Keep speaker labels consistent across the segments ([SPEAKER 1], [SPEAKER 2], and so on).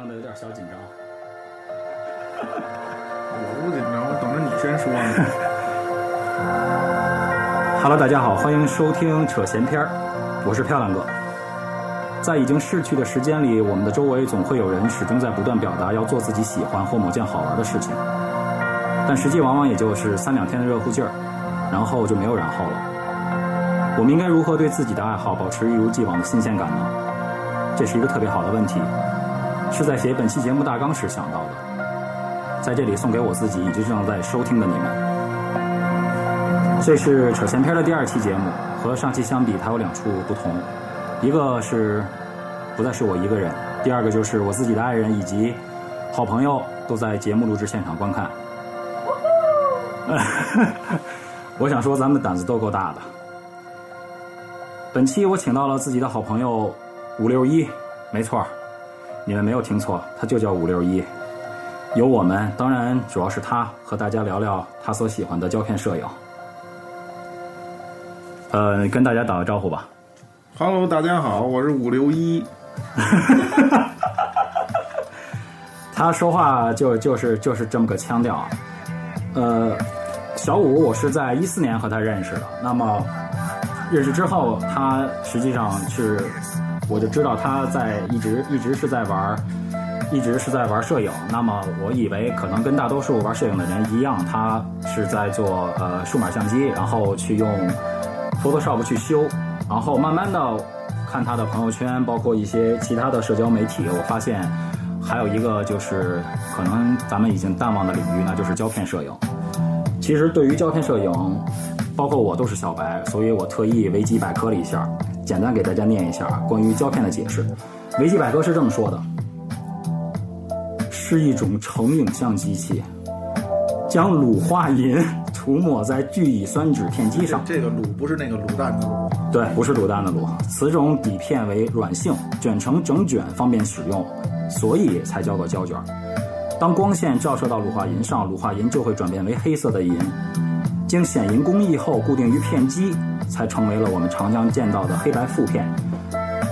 [SPEAKER 1] 弄得有点小紧张。
[SPEAKER 2] 我不紧张，我等着你先说呢。
[SPEAKER 1] Hello，大家好，欢迎收听扯闲篇儿，我是漂亮哥。在已经逝去的时间里，我们的周围总会有人始终在不断表达要做自己喜欢或某件好玩的事情，但实际往往也就是三两天的热乎劲儿，然后就没有然后了。我们应该如何对自己的爱好保持一如既往的新鲜感呢？这是一个特别好的问题，是在写本期节目大纲时想到的，在这里送给我自己以及正在收听的你们。这是扯闲篇的第二期节目，和上期相比，它有两处不同，一个是不再是我一个人，第二个就是我自己的爱人以及好朋友都在节目录制现场观看。我想说，咱们胆子都够大的。本期我请到了自己的好朋友五六一，没错，你们没有听错，他就叫五六一。有我们，当然主要是他，和大家聊聊他所喜欢的胶片摄影。呃，跟大家打个招呼吧。
[SPEAKER 2] Hello，大家好，我是五六一。
[SPEAKER 1] 他说话就就是就是这么个腔调啊。呃，小五，我是在一四年和他认识的。那么认识之后，他实际上是，我就知道他在一直一直是在玩，一直是在玩摄影。那么我以为可能跟大多数玩摄影的人一样，他是在做呃数码相机，然后去用 Photoshop 去修，然后慢慢的看他的朋友圈，包括一些其他的社交媒体，我发现。还有一个就是可能咱们已经淡忘的领域，那就是胶片摄影。其实对于胶片摄影，包括我都是小白，所以我特意维基百科了一下，简单给大家念一下啊关于胶片的解释。维基百科是这么说的：是一种成影像机器，将卤化银涂抹在聚乙酸酯片基上。
[SPEAKER 2] 这个卤不是那个卤蛋的卤。
[SPEAKER 1] 对，不是卤蛋的卤。此种底片为软性，卷成整卷，方便使用。所以才叫做胶卷。当光线照射到卤化银上，卤化银就会转变为黑色的银，经显银工艺后固定于片基，才成为了我们常常见到的黑白负片。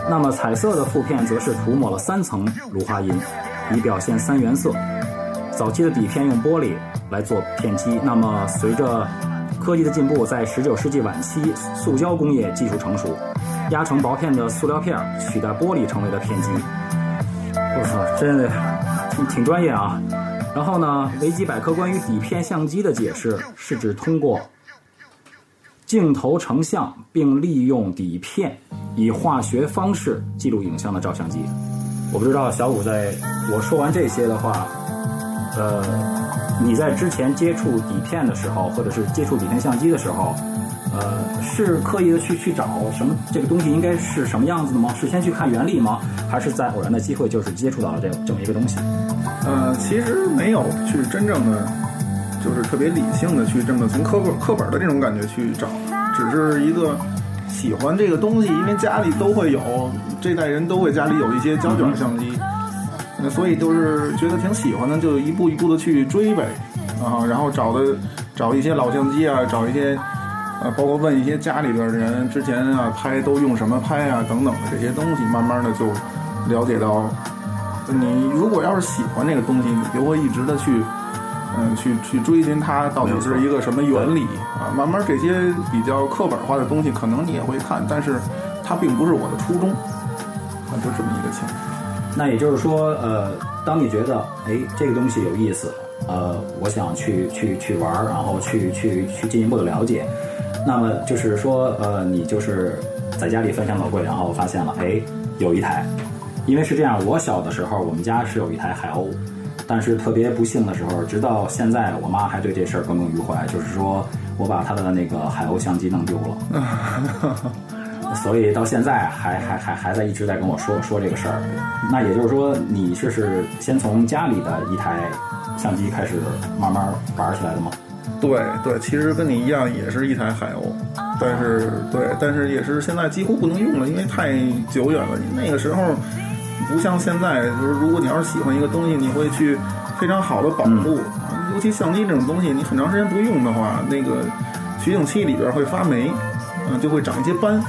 [SPEAKER 1] 那么彩色的负片则是涂抹了三层卤化银，以表现三原色。早期的底片用玻璃来做片基，那么随着科技的进步，在19世纪晚期，塑胶工业技术成熟，压成薄片的塑料片取代玻璃成为了片基。我操，真的挺挺专业啊！然后呢，维基百科关于底片相机的解释是指通过镜头成像，并利用底片以化学方式记录影像的照相机。我不知道小五在我说完这些的话，呃，你在之前接触底片的时候，或者是接触底片相机的时候，呃，是刻意的去去找什么这个东西应该是什么样子的吗？是先去看原理吗？还是在偶然的机会就是接触到了这这么一个东西？
[SPEAKER 2] 呃，其实没有去真正的，特别理性的去这么从课本课本的这种感觉去找，只是一个喜欢这个东西，因为家里都会有，这代人都会家里有一些胶卷相机，那所以就是觉得挺喜欢的，就一步一步的去追呗，啊，然后找的找一些老相机啊，找一些。呃，包括问一些家里边的人，之前啊拍都用什么拍啊等等的这些东西，慢慢的就了解到，你如果要是喜欢这个东西，你就会一直的去，嗯，去去追寻它到底是一个什么原理啊。慢慢这些比较课本化的东西，可能你也会看，但是它并不是我的初衷，啊，就这么一个情况。
[SPEAKER 1] 那也就是说，呃，当你觉得哎这个东西有意思，呃，我想去去去玩，然后去去去进一步的了解。那么就是说，呃，你就是在家里翻箱倒柜，然后发现了，哎，有一台。因为是这样，我小的时候，我们家是有一台海鸥，但是特别不幸的时候，直到现在，我妈还对这事儿耿耿于怀，就是说我把她的那个海鸥相机弄丢了。所以到现在还还还还在一直在跟我说说这个事儿。那也就是说，你这是先从家里的一台相机开始慢慢玩起来的吗？
[SPEAKER 2] 对对，其实跟你一样，也是一台海鸥，但是对，但是也是现在几乎不能用了，因为太久远了。那个时候不像现在，就是如果你要是喜欢一个东西，你会去非常好的保护。
[SPEAKER 1] 嗯、
[SPEAKER 2] 尤其相机这种东西，你很长时间不用的话，那个取景器里边会发霉，嗯、呃，就会长一些斑。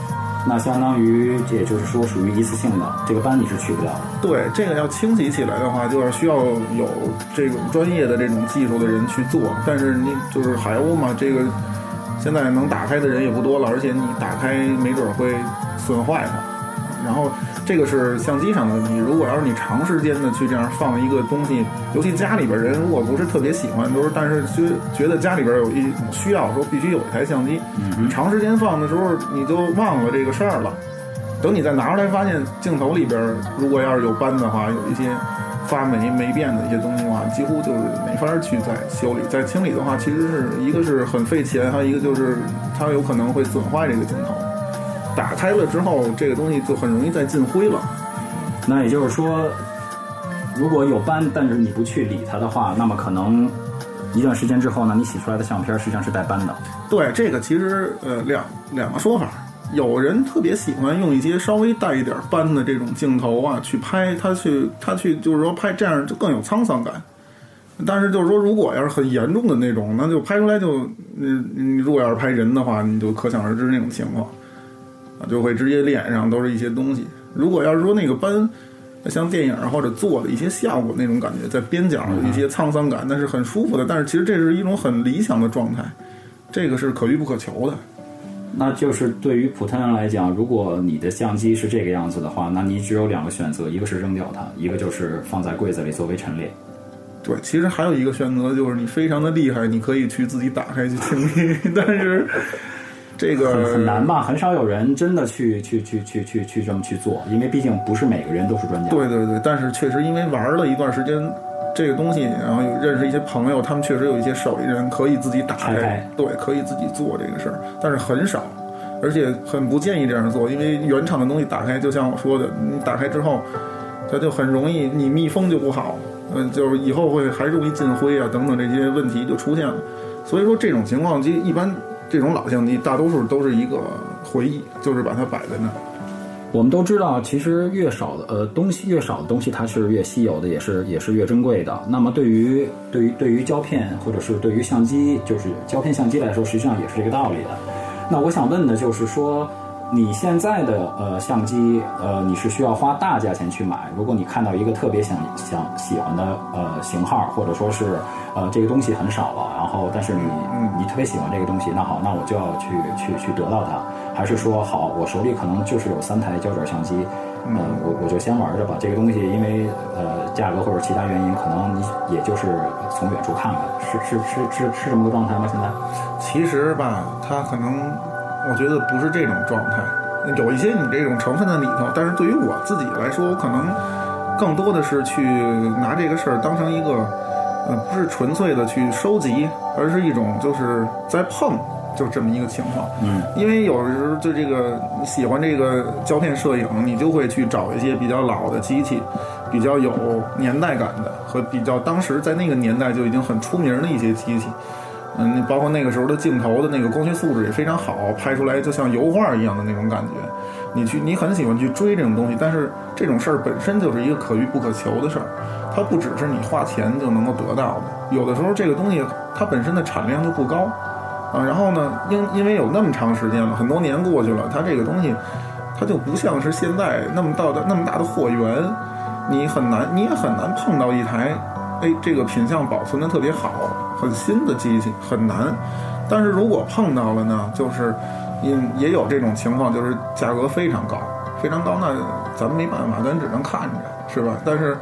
[SPEAKER 1] 那相当于这也就是说属于一次性的，这个斑你是去不了的。
[SPEAKER 2] 对，这个要清洗起来的话，就要需要有这种专业的这种技术的人去做。但是你就是海鸥嘛，这个现在能打开的人也不多了，而且你打开没准会损坏它。然后这个是相机上的问题。如果要是你长时间的去这样放一个东西，尤其家里边人如果不是特别喜欢，都是但是觉觉得家里边有一种需要，说必须有一台相机，你长时间放的时候你就忘了这个事儿了。等你再拿出来，发现镜头里边如果要是有斑的话，有一些发霉霉变的一些东西的话，几乎就是没法去再修理、再清理的话，其实是一个是很费钱，还有一个就是它有可能会损坏这个镜头。打开了之后，这个东西就很容易再进灰了。
[SPEAKER 1] 那也就是说，如果有斑，但是你不去理它的话，那么可能一段时间之后呢，你洗出来的相片实际上是带斑的。
[SPEAKER 2] 对，这个其实呃两两个说法。有人特别喜欢用一些稍微带一点斑的这种镜头啊去拍，他去他去就是说拍这样就更有沧桑感。但是就是说，如果要是很严重的那种，那就拍出来就嗯你如果要是拍人的话，你就可想而知那种情况。啊，就会直接脸上都是一些东西。如果要是说那个斑，像电影或者做的一些效果那种感觉，在边角有一些沧桑感，那是很舒服的。但是其实这是一种很理想的状态，这个是可遇不可求的。
[SPEAKER 1] 那就是对于普通人来讲，如果你的相机是这个样子的话，那你只有两个选择，一个是扔掉它，一个就是放在柜子里作为陈列。
[SPEAKER 2] 对，其实还有一个选择就是你非常的厉害，你可以去自己打开去清理，但是。这个
[SPEAKER 1] 很很难吧？很少有人真的去去去去去去这么去做，因为毕竟不是每个人都是专家。
[SPEAKER 2] 对对对，但是确实因为玩了一段时间这个东西，然后认识一些朋友，他们确实有一些手艺人可以自己打开，对，可以自己做这个事儿，但是很少，而且很不建议这样做，因为原厂的东西打开，就像我说的，你打开之后，它就很容易你密封就不好，嗯，就是以后会还容易进灰啊等等这些问题就出现了，所以说这种情况就一般。这种老相机大多数都是一个回忆，就是把它摆在那儿。
[SPEAKER 1] 我们都知道，其实越少的呃东西，越少的东西它是越稀有的，也是也是越珍贵的。那么对于对于对于胶片或者是对于相机，就是胶片相机来说，实际上也是这个道理的。那我想问的就是说。你现在的呃相机呃你是需要花大价钱去买。如果你看到一个特别想想喜欢的呃型号，或者说是呃这个东西很少了，然后但是你你特别喜欢这个东西，那好，那我就要去去去得到它。还是说好，我手里可能就是有三台胶卷相机，呃我我就先玩着吧。这个东西因为呃价格或者其他原因，可能你也就是从远处看看，是是是是是这么个状态吗？现在？
[SPEAKER 2] 其实吧，它可能。我觉得不是这种状态，有一些你这种成分在里头，但是对于我自己来说，我可能更多的是去拿这个事儿当成一个，呃，不是纯粹的去收集，而是一种就是在碰，就这么一个情况。
[SPEAKER 1] 嗯，
[SPEAKER 2] 因为有时候就这个你喜欢这个胶片摄影，你就会去找一些比较老的机器，比较有年代感的和比较当时在那个年代就已经很出名的一些机器。嗯，包括那个时候的镜头的那个光学素质也非常好，拍出来就像油画一样的那种感觉。你去，你很喜欢去追这种东西，但是这种事儿本身就是一个可遇不可求的事儿，它不只是你花钱就能够得到的。有的时候这个东西它本身的产量就不高啊，然后呢，因因为有那么长时间了，很多年过去了，它这个东西它就不像是现在那么大的那么大的货源，你很难，你也很难碰到一台。哎，这个品相保存的特别好，很新的机器很难。但是如果碰到了呢，就是也也有这种情况，就是价格非常高，非常高，那咱们没办法，咱只能看着，是吧？但是，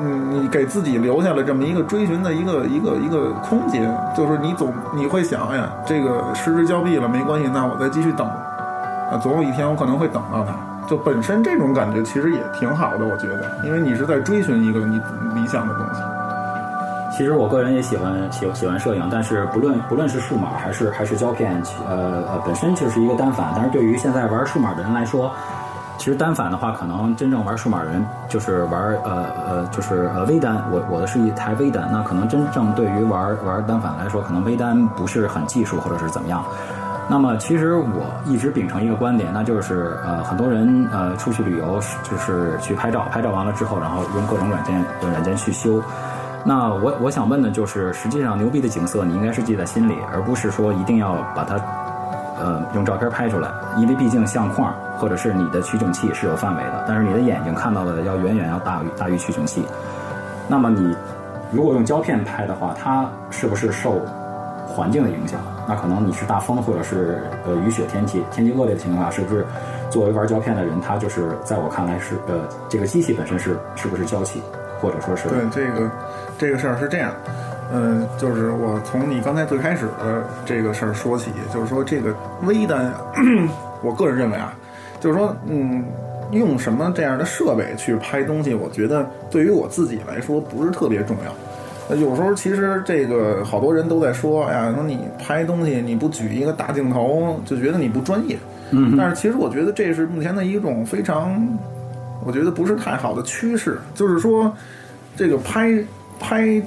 [SPEAKER 2] 嗯，你给自己留下了这么一个追寻的一个一个一个空间，就是你总你会想，哎呀，这个失之交臂了，没关系，那我再继续等，啊，总有一天我可能会等到它。就本身这种感觉其实也挺好的，我觉得，因为你是在追寻一个你理想的东西。
[SPEAKER 1] 其实我个人也喜欢喜喜欢摄影，但是不论不论是数码还是还是胶片，呃呃，本身就是一个单反。但是对于现在玩数码的人来说，其实单反的话，可能真正玩数码人就是玩呃呃就是呃微单。我我的是一台微单，那可能真正对于玩玩单反来说，可能微单不是很技术或者是怎么样。那么，其实我一直秉承一个观点，那就是呃，很多人呃出去旅游就是去拍照，拍照完了之后，然后用各种软件软件去修。那我我想问的就是，实际上牛逼的景色你应该是记在心里，而不是说一定要把它呃用照片拍出来，因为毕竟相框或者是你的取景器是有范围的，但是你的眼睛看到的要远远要大于大于取景器。那么你如果用胶片拍的话，它是不是受环境的影响？那可能你是大风或者是呃雨雪天气天气恶劣的情况下，是不是作为玩胶片的人，他就是在我看来是呃这个机器本身是是不是娇气，或者说是
[SPEAKER 2] 对这个这个事儿是这样。嗯，就是我从你刚才最开始的这个事儿说起，就是说这个微单，我个人认为啊，就是说，嗯，用什么这样的设备去拍东西，我觉得对于我自己来说不是特别重要。呃，有时候其实这个好多人都在说，哎呀，说你拍东西你不举一个大镜头，就觉得你不专业。
[SPEAKER 1] 嗯，
[SPEAKER 2] 但是其实我觉得这是目前的一种非常，我觉得不是太好的趋势，就是说，这个拍拍。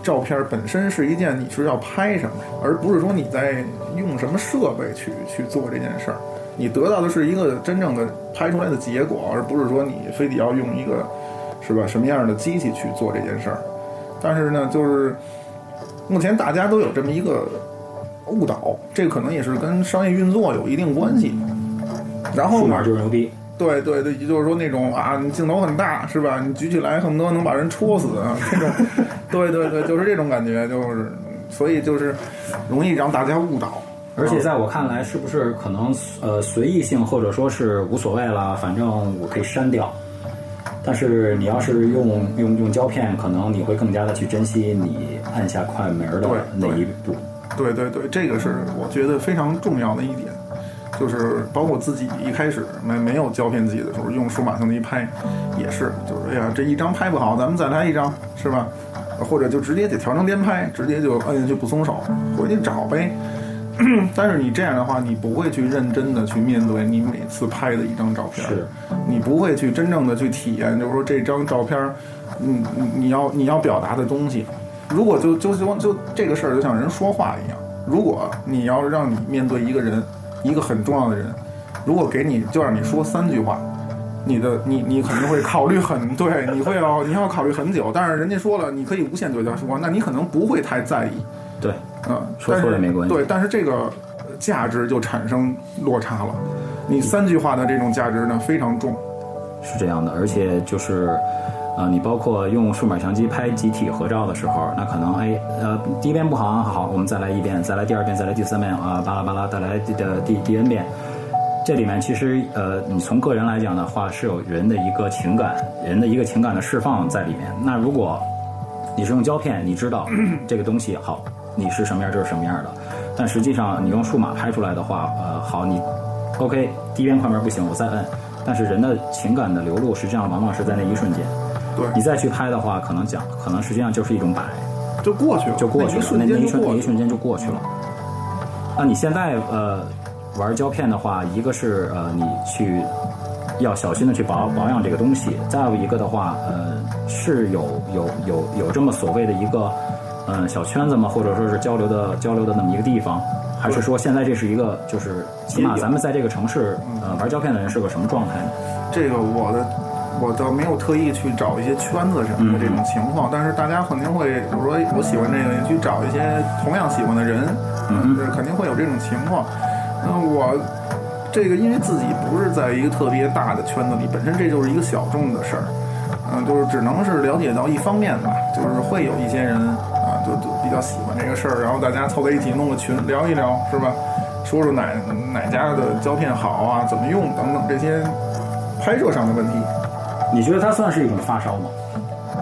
[SPEAKER 2] 照片本身是一件你是要拍什么，而不是说你在用什么设备去去做这件事儿。你得到的是一个真正的拍出来的结果，而不是说你非得要用一个，是吧？什么样的机器去做这件事儿？但是呢，就是目前大家都有这么一个误导，这可能也是跟商业运作有一定关系。然后
[SPEAKER 1] 码，就是牛逼。
[SPEAKER 2] 对对对，也就是说那种啊，你镜头很大是吧？你举起来恨不得能把人戳死啊，这种。对对对，就是这种感觉，就是所以就是容易让大家误导。
[SPEAKER 1] 而且在我看来，是不是可能呃随意性或者说是无所谓了，反正我可以删掉。但是你要是用用用胶片，可能你会更加的去珍惜你按下快门的那一步。
[SPEAKER 2] 对对对，这个是我觉得非常重要的一点。就是包括自己一开始没没有胶片机的时候，用数码相机拍，也是，就是哎呀，这一张拍不好，咱们再来一张，是吧？或者就直接得调成连拍，直接就摁下去不松手，回去找呗。但是你这样的话，你不会去认真的去面对你每次拍的一张照片，
[SPEAKER 1] 是，
[SPEAKER 2] 你不会去真正的去体验，就是说这张照片，嗯，你要你要表达的东西。如果就就就就这个事儿，就像人说话一样，如果你要让你面对一个人。一个很重要的人，如果给你就让你说三句话，你的你你肯定会考虑很对，你会要你要考虑很久。但是人家说了，你可以无限对他说，那你可能不会太在意。
[SPEAKER 1] 对，
[SPEAKER 2] 嗯，
[SPEAKER 1] 说错也没关系。
[SPEAKER 2] 对，但是这个价值就产生落差了。你三句话的这种价值呢非常重，
[SPEAKER 1] 是这样的，而且就是。啊，你包括用数码相机拍集体合照的时候，那可能哎呃第一遍不好，好，我们再来一遍，再来第二遍，再来第三遍啊，巴拉巴拉，再来的第第 n 遍。这里面其实呃，你从个人来讲的话，是有人的一个情感，人的一个情感的释放在里面。那如果你是用胶片，你知道 这个东西好，你是什么样就是什么样的。但实际上你用数码拍出来的话，呃，好，你 OK 第一遍快门不行，我再摁。但是人的情感的流露，实际上往往是在那一瞬间。你再去拍的话，可能讲，可能实际上就是一种摆，
[SPEAKER 2] 就过去了，
[SPEAKER 1] 就过去了，那
[SPEAKER 2] 那
[SPEAKER 1] 一瞬那一瞬间就过去了。那你现在呃玩胶片的话，一个是呃你去要小心的去保保养这个东西，再有一个的话，呃是有有有有这么所谓的一个嗯小圈子吗？或者说是交流的交流的那么一个地方？还是说现在这是一个就是起码咱们在这个城市呃玩胶片的人是个什么状态呢？
[SPEAKER 2] 这个我的。我倒没有特意去找一些圈子什么的这种情况，但是大家肯定会，比如说我喜欢这个，去找一些同样喜欢的人，
[SPEAKER 1] 嗯，
[SPEAKER 2] 肯定会有这种情况。那我这个因为自己不是在一个特别大的圈子里，本身这就是一个小众的事儿，嗯，就是只能是了解到一方面吧，就是会有一些人啊，就就比较喜欢这个事儿，然后大家凑在一起弄个群聊一聊，是吧？说说哪哪家的胶片好啊，怎么用等等这些拍摄上的问题。
[SPEAKER 1] 你觉得它算是一种发烧吗？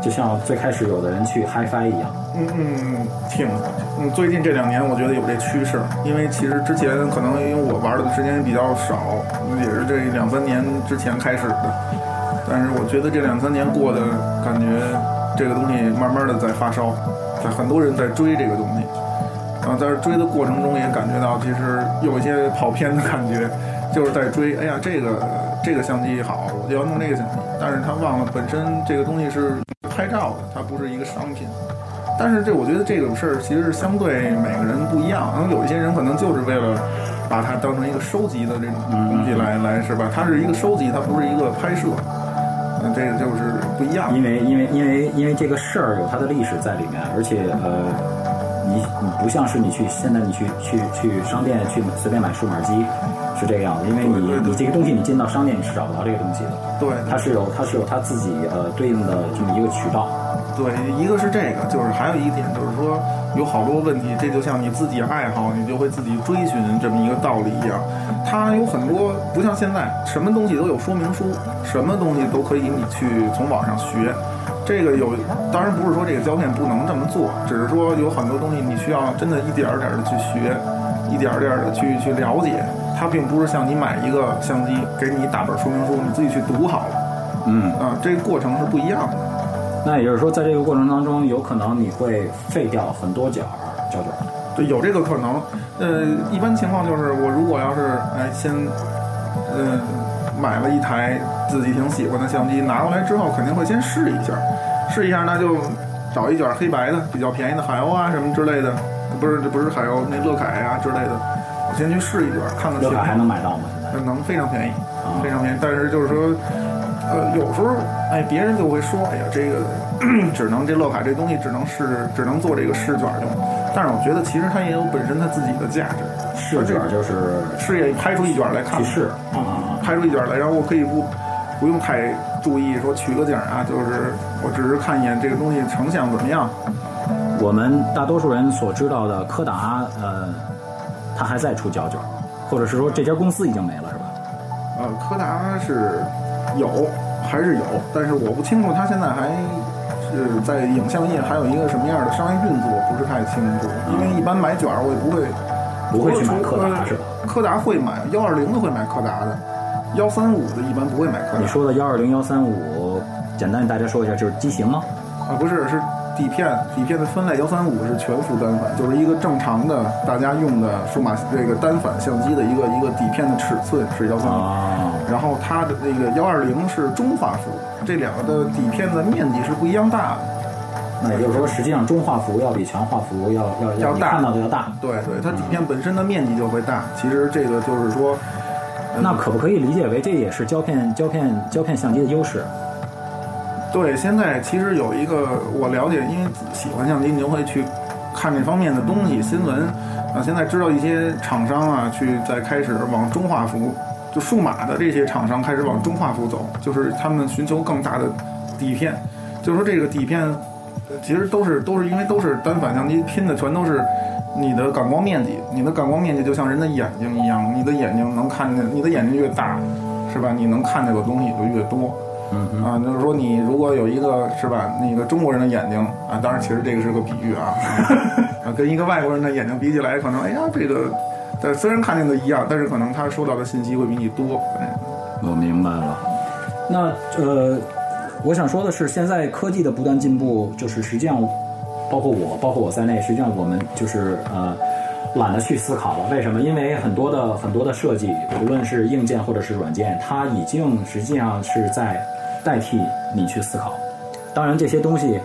[SPEAKER 1] 就像最开始有的人去 HiFi 一样。
[SPEAKER 2] 嗯嗯，挺。嗯，最近这两年我觉得有这趋势，因为其实之前可能因为我玩的时间比较少，也是这两三年之前开始的。但是我觉得这两三年过的感觉，这个东西慢慢的在发烧，在很多人在追这个东西。然后在追的过程中也感觉到，其实有一些跑偏的感觉，就是在追。哎呀，这个。这个相机好，我就要弄这个相机。但是他忘了，本身这个东西是拍照的，它不是一个商品。但是这我觉得这种事儿其实是相对每个人不一样。然后有一些人可能就是为了把它当成一个收集的这种东西来来是吧？它是一个收集，它不是一个拍摄。那，这个就是不一样。
[SPEAKER 1] 因为因为因为因为这个事儿有它的历史在里面，而且呃，你你不像是你去现在你去去去商店去随便买数码机是这个样子，因为你你这个东西你进到商店你是找不到这个东西的，
[SPEAKER 2] 对，
[SPEAKER 1] 它是有它是有它自己呃对应的这么一个渠道。
[SPEAKER 2] 对，一个是这个，就是还有一点就是说，有好多问题，这就像你自己爱好，你就会自己追寻这么一个道理一样。它有很多不像现在，什么东西都有说明书，什么东西都可以你去从网上学。这个有，当然不是说这个胶片不能这么做，只是说有很多东西你需要真的一点儿点儿的去学，一点儿点儿的去去了解。它并不是像你买一个相机，给你打本说明书，你自己去读好了
[SPEAKER 1] 嗯，
[SPEAKER 2] 啊，这个过程是不一样的。
[SPEAKER 1] 那也就是说，在这个过程当中，有可能你会废掉很多角儿胶卷儿。
[SPEAKER 2] 对，有这个可能。呃，一般情况就是我如果要是哎先，呃，买了一台自己挺喜欢的相机，拿过来之后肯定会先试一下，试一下那就找一卷黑白的比较便宜的海鸥啊什么之类的，不是不是海鸥那乐凯啊之类的，我先去试一卷看看情
[SPEAKER 1] 乐凯还。能买到吗？现在？
[SPEAKER 2] 能非常便宜，
[SPEAKER 1] 啊
[SPEAKER 2] 非常便宜。但是就是说，呃，有时候哎，别人就会说，哎呀，这个只能这乐凯这东西只能是只能做这个试卷用。但是我觉得其实它也有本身它自己的价值，
[SPEAKER 1] 试卷儿就是
[SPEAKER 2] 试也拍出一卷来看
[SPEAKER 1] 去，试啊。
[SPEAKER 2] 拍出一卷来，然后我可以不不用太注意说取个景啊，就是我只是看一眼这个东西成像怎么样。
[SPEAKER 1] 我们大多数人所知道的柯达，呃，它还在出胶卷，或者是说这家公司已经没了，是吧？
[SPEAKER 2] 呃，柯达是有还是有，但是我不清楚它现在还是在影像业还有一个什么样的商业运作，不是太清楚。因为一般买卷儿我也不会
[SPEAKER 1] 不会去买柯达是吧？
[SPEAKER 2] 柯达会买，幺二零的会买柯达的，幺三五的一般不会买。
[SPEAKER 1] 你说的幺二零幺三五，简单给大家说一下，就是机型吗？
[SPEAKER 2] 啊，不是，是底片，底片的分类幺三五是全幅单反，就是一个正常的大家用的数码这个单反相机的一个一个底片的尺寸是幺三五。
[SPEAKER 1] 啊，
[SPEAKER 2] 然后它的那个幺二零是中画幅，这两个的底片的面积是不一样大的。
[SPEAKER 1] 那也就是说，实际上中画幅要比全画幅要要要
[SPEAKER 2] 大
[SPEAKER 1] 看到的要大。
[SPEAKER 2] 对对，它底片本身的面积就会大。其实这个就是说，呃
[SPEAKER 1] 那可不可以理解为这也是胶片胶片胶片相机的优势？
[SPEAKER 2] 对，现在其实有一个我了解，因为喜欢相机，你就会去看这方面的东西新闻啊。现在知道一些厂商啊，去在开始往中画幅，就数码的这些厂商开始往中画幅走，就是他们寻求更大的底片。就是说这个底片，其实都是都是因为都是单反相机拼的，全都是你的感光面积，你的感光面积就像人的眼睛一样，你的眼睛能看见，你的眼睛越大，是吧？你能看见的东西就越多。
[SPEAKER 1] 嗯哼，
[SPEAKER 2] 啊，就是说你如果有一个是吧，那个中国人的眼睛啊，当然其实这个是个比喻啊，啊，跟一个外国人的眼睛比起来，可能哎呀这个，但虽然看见的一样，但是可能他收到的信息会比你多。嗯
[SPEAKER 1] 我明白了。那呃，我想说的是，现在科技的不断进步，就是实际上，包括我，包括我在内，实际上我们就是呃。懒得去思考了，为什么？因为很多的很多的设计，无论是硬件或者是软件，它已经实际上是在代替你去思考。当然，这些东西，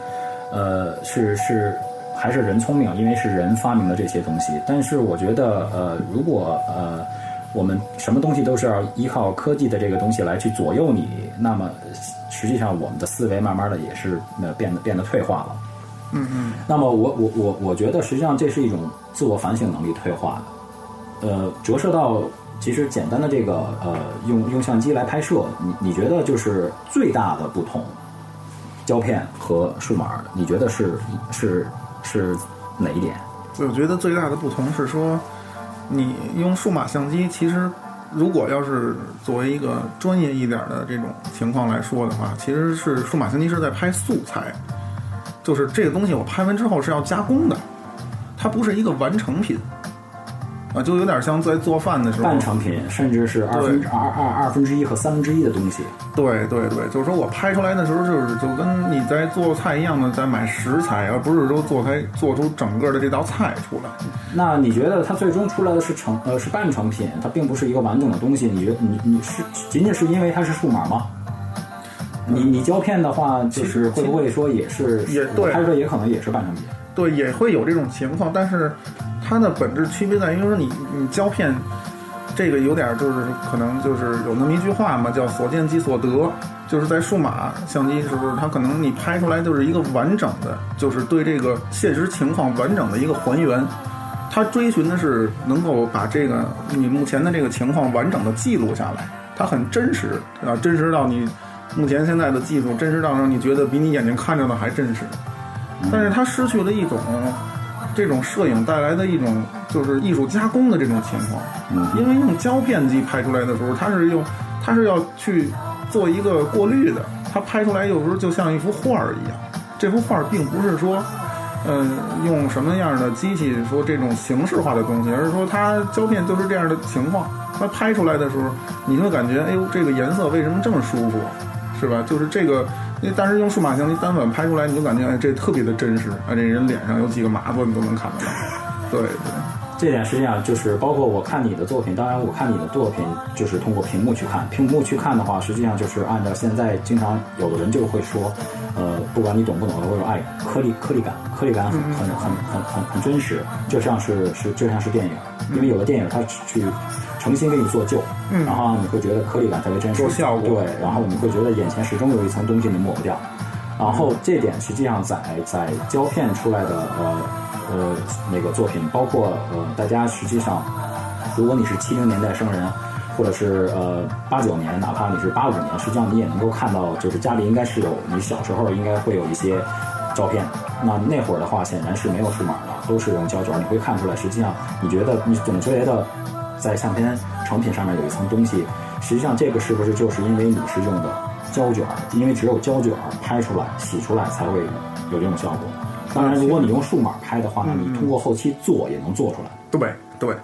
[SPEAKER 1] 呃，是是还是人聪明，因为是人发明的这些东西。但是我觉得，呃，如果呃我们什么东西都是要依靠科技的这个东西来去左右你，那么实际上我们的思维慢慢的也是呃变得变得退化了。
[SPEAKER 2] 嗯嗯，
[SPEAKER 1] 那么我我我我觉得实际上这是一种自我反省能力退化的，呃，折射到其实简单的这个呃用用相机来拍摄，你你觉得就是最大的不同，胶片和数码，你觉得是是是哪一点？
[SPEAKER 2] 我觉得最大的不同是说，你用数码相机，其实如果要是作为一个专业一点的这种情况来说的话，其实是数码相机是在拍素材，就是这个东西我拍完之后是要加工的，它不是一个完成品。啊，就有点像在做饭的时候，
[SPEAKER 1] 半成品，甚至是二分之二二二分之一和三分之一的东西。
[SPEAKER 2] 对对对，就是说我拍出来的时候，就是就跟你在做菜一样的，在买食材，而不是说做开做出整个的这道菜出来。
[SPEAKER 1] 那你觉得它最终出来的是成呃是半成品，它并不是一个完整的东西？你觉得你你是仅仅是因为它是数码吗？你你胶片的话，就是会不会说也是
[SPEAKER 2] 也对
[SPEAKER 1] 拍出来也可能也是半成品？
[SPEAKER 2] 对，也会有这种情况，但是它的本质区别在于说你你胶片这个有点就是可能就是有那么一句话嘛，叫所见即所得，就是在数码相机时候，它可能你拍出来就是一个完整的，就是对这个现实情况完整的一个还原。它追寻的是能够把这个你目前的这个情况完整的记录下来，它很真实啊，真实到你目前现在的技术真实到让你觉得比你眼睛看着的还真实。但是它失去了一种这种摄影带来的一种就是艺术加工的这种情况，因为用胶片机拍出来的时候，它是用它是要去做一个过滤的，它拍出来有时候就像一幅画儿一样，这幅画儿并不是说。嗯，用什么样的机器说这种形式化的东西，而是说它胶片就是这样的情况，它拍出来的时候，你会感觉，哎呦，这个颜色为什么这么舒服，是吧？就是这个，那但是用数码相机单反拍出来，你就感觉，哎，这特别的真实，啊，这人脸上有几个麻子，你都能看得到，对对。
[SPEAKER 1] 这点实际上就是包括我看你的作品，当然我看你的作品就是通过屏幕去看，屏幕去看的话，实际上就是按照现在经常有的人就会说，呃，不管你懂不懂，都说哎，颗粒颗粒感，颗粒感很很很很很很真实，就像是是就像是电影，因为有的电影它去诚心给你做旧，然后你会觉得颗粒感特别真实，
[SPEAKER 2] 效果
[SPEAKER 1] 对，然后你会觉得眼前始终有一层东西你抹不掉，然后这点实际上在在胶片出来的呃。呃，那个作品包括呃，大家实际上，如果你是七零年代生人，或者是呃八九年，哪怕你是八五年，实际上你也能够看到，就是家里应该是有你小时候应该会有一些照片。那那会儿的话，显然是没有数码的，都是用胶卷。你会看出来，实际上你觉得你总觉得在相片成品上面有一层东西，实际上这个是不是就是因为你是用的胶卷？因为只有胶卷拍出来、洗出来才会有这种效果。当然，如果你用数码拍的话，你通过后期做也能做出来。
[SPEAKER 2] 对对，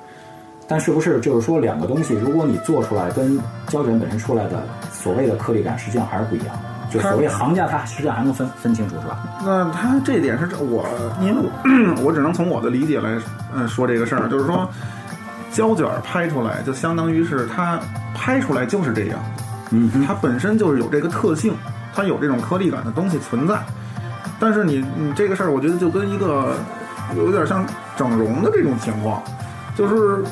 [SPEAKER 1] 但是不是就是说两个东西，如果你做出来跟胶卷本身出来的所谓的颗粒感，实际上还是不一样。就所谓行家，他实际上还能分分清楚，是吧？
[SPEAKER 2] 那他这点是这我，因为我 我只能从我的理解来嗯说这个事儿，就是说胶卷拍出来就相当于是它拍出来就是这样，
[SPEAKER 1] 嗯，
[SPEAKER 2] 它本身就是有这个特性，它有这种颗粒感的东西存在。但是你你这个事儿，我觉得就跟一个有点像整容的这种情况，就是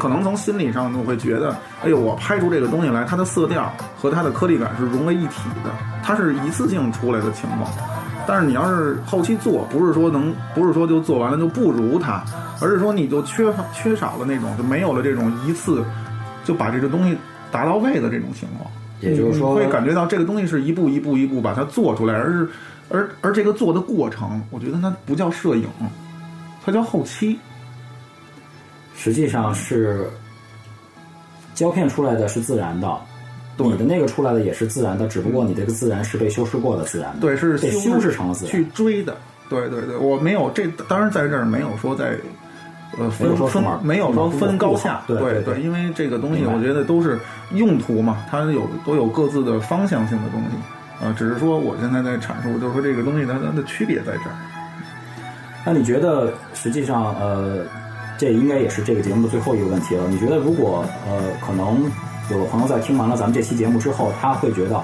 [SPEAKER 2] 可能从心理上我会觉得，哎呦，我拍出这个东西来，它的色调和它的颗粒感是融为一体的，它是一次性出来的情况。但是你要是后期做，不是说能，不是说就做完了就不如它，而是说你就缺乏缺少了那种，就没有了这种一次就把这个东西达到位的这种情况。
[SPEAKER 1] 也就是说，
[SPEAKER 2] 会感觉到这个东西是一步一步一步把它做出来，而是。而而这个做的过程，我觉得它不叫摄影，它叫后期。
[SPEAKER 1] 实际上是胶片出来的是自然的，你的那个出来的也是自然的，只不过你这个自然是被修饰过的自然，
[SPEAKER 2] 对，是
[SPEAKER 1] 被修饰成了自然
[SPEAKER 2] 去追的。对对对，我没有这，当然在这儿没有说在呃分分没有说分高下，
[SPEAKER 1] 对
[SPEAKER 2] 对，因为这个东西我觉得都是用途嘛，它有都有各自的方向性的东西。啊，只是说我现在在阐述，就是说这个东西它它的区别在这儿。
[SPEAKER 1] 那你觉得，实际上，呃，这应该也是这个节目的最后一个问题了。你觉得，如果呃，可能有的朋友在听完了咱们这期节目之后，他会觉得，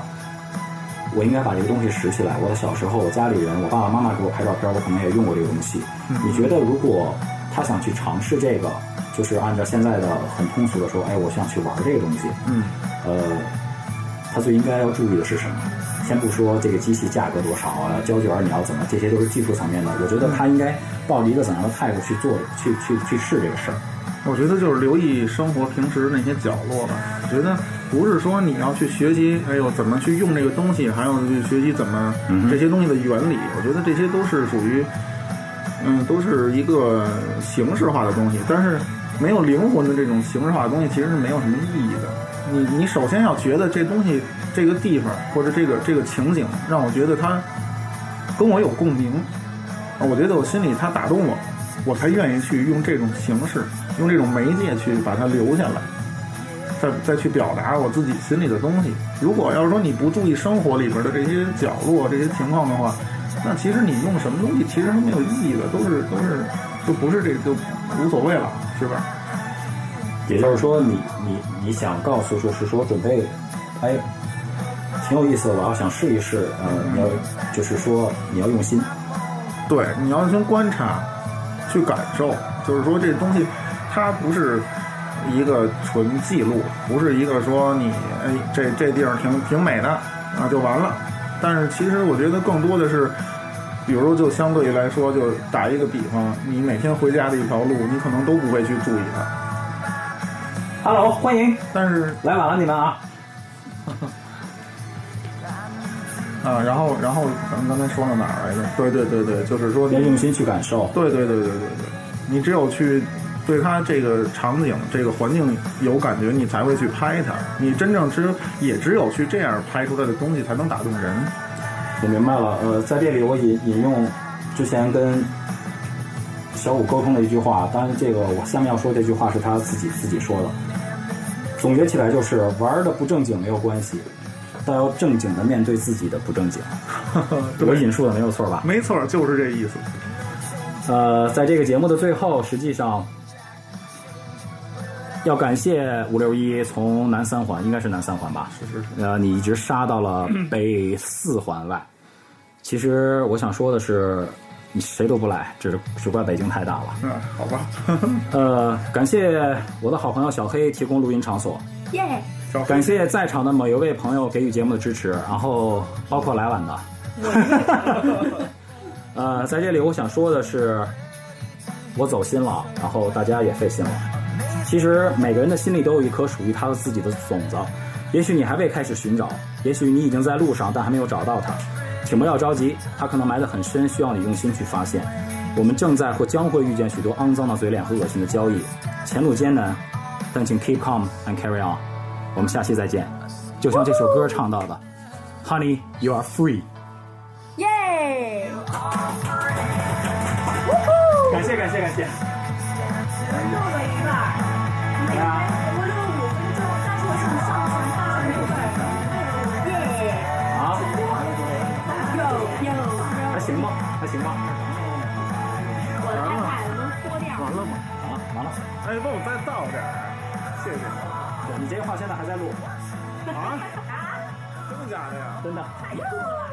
[SPEAKER 1] 我应该把这个东西拾起来。我的小时候，我家里人，我爸爸妈妈给我拍照片，我可能也用过这个东西。你觉得，如果他想去尝试这个，就是按照现在的很通俗的说，哎，我想去玩这个东西，
[SPEAKER 2] 嗯，
[SPEAKER 1] 呃，他最应该要注意的是什么？先不说这个机器价格多少啊，胶卷你要怎么，这些都是技术层面的。我觉得他应该抱着一个怎样的态度去做，去去去试这个事儿。
[SPEAKER 2] 我觉得就是留意生活平时那些角落吧。我觉得不是说你要去学习，哎呦怎么去用这个东西，还有去学习怎么这些东西的原理。我觉得这些都是属于，嗯，都是一个形式化的东西。但是没有灵魂的这种形式化的东西，其实是没有什么意义的。你你首先要觉得这东西。这个地方或者这个这个情景让我觉得它跟我有共鸣，我觉得我心里它打动我，我才愿意去用这种形式，用这种媒介去把它留下来，再再去表达我自己心里的东西。如果要是说你不注意生活里边的这些角落、这些情况的话，那其实你用什么东西其实是没有意义的，都是都是就不是这就无所谓了，是吧？
[SPEAKER 1] 也就是说，你你你想告诉就是说准备哎。挺有意思的，我要想试一试。呃，你要就是说你要用心，
[SPEAKER 2] 对，你要先观察，去感受。就是说这东西，它不是一个纯记录，不是一个说你哎这这地方挺挺美的啊就完了。但是其实我觉得更多的是，比如说就相对于来说，就打一个比方，你每天回家的一条路，你可能都不会去注意它。
[SPEAKER 1] Hello，欢迎，
[SPEAKER 2] 但是
[SPEAKER 1] 来晚了你们啊。
[SPEAKER 2] 啊，然后然后咱们刚才说到哪儿来着？对对对对，就是说
[SPEAKER 1] 要用心去感受。
[SPEAKER 2] 对对对对对对，你只有去对它这个场景、这个环境有感觉，你才会去拍它。你真正只也只有去这样拍出来的东西，才能打动人。
[SPEAKER 1] 我明白了，呃，在这里我引引用之前跟小五沟通的一句话，当然这个我下面要说这句话是他自己自己说的。总结起来就是玩的不正经没有关系，但要正经的面对自己的不正经。我引述的没有错吧？
[SPEAKER 2] 没错，就是这意思。
[SPEAKER 1] 呃，在这个节目的最后，实际上要感谢五六一从南三环，应该是南三环吧？
[SPEAKER 2] 是是是。
[SPEAKER 1] 呃，你一直杀到了北四环外。其实我想说的是，你谁都不赖，只只怪北京太大了。
[SPEAKER 2] 嗯，好吧。
[SPEAKER 1] 呃，感谢我的好朋友小黑提供录音场所，
[SPEAKER 3] 耶！
[SPEAKER 1] 感谢在场的每一位朋友给予节目的支持，然后包括来晚的。呃，在这里我想说的是，我走心了，然后大家也费心了。其实每个人的心里都有一颗属于他自己的种子，也许你还未开始寻找，也许你已经在路上，但还没有找到它。请不要着急，它可能埋得很深，需要你用心去发现。我们正在或将会遇见许多肮脏的嘴脸和恶心的交易，前路艰难，但请 keep calm and carry on。我们下期再见。就像这首歌唱到的，Honey, you are free。
[SPEAKER 3] 耶！
[SPEAKER 1] 感谢感谢感谢。行吧，还行吧。
[SPEAKER 3] 我的 iPad 能脱掉。
[SPEAKER 2] 完了吗？
[SPEAKER 1] 完了完了，
[SPEAKER 2] 哎，帮我再倒点儿，谢谢。
[SPEAKER 1] 对你这话现在还在录，
[SPEAKER 2] 啊？真的假的呀？
[SPEAKER 1] 真的。
[SPEAKER 3] 太酷了！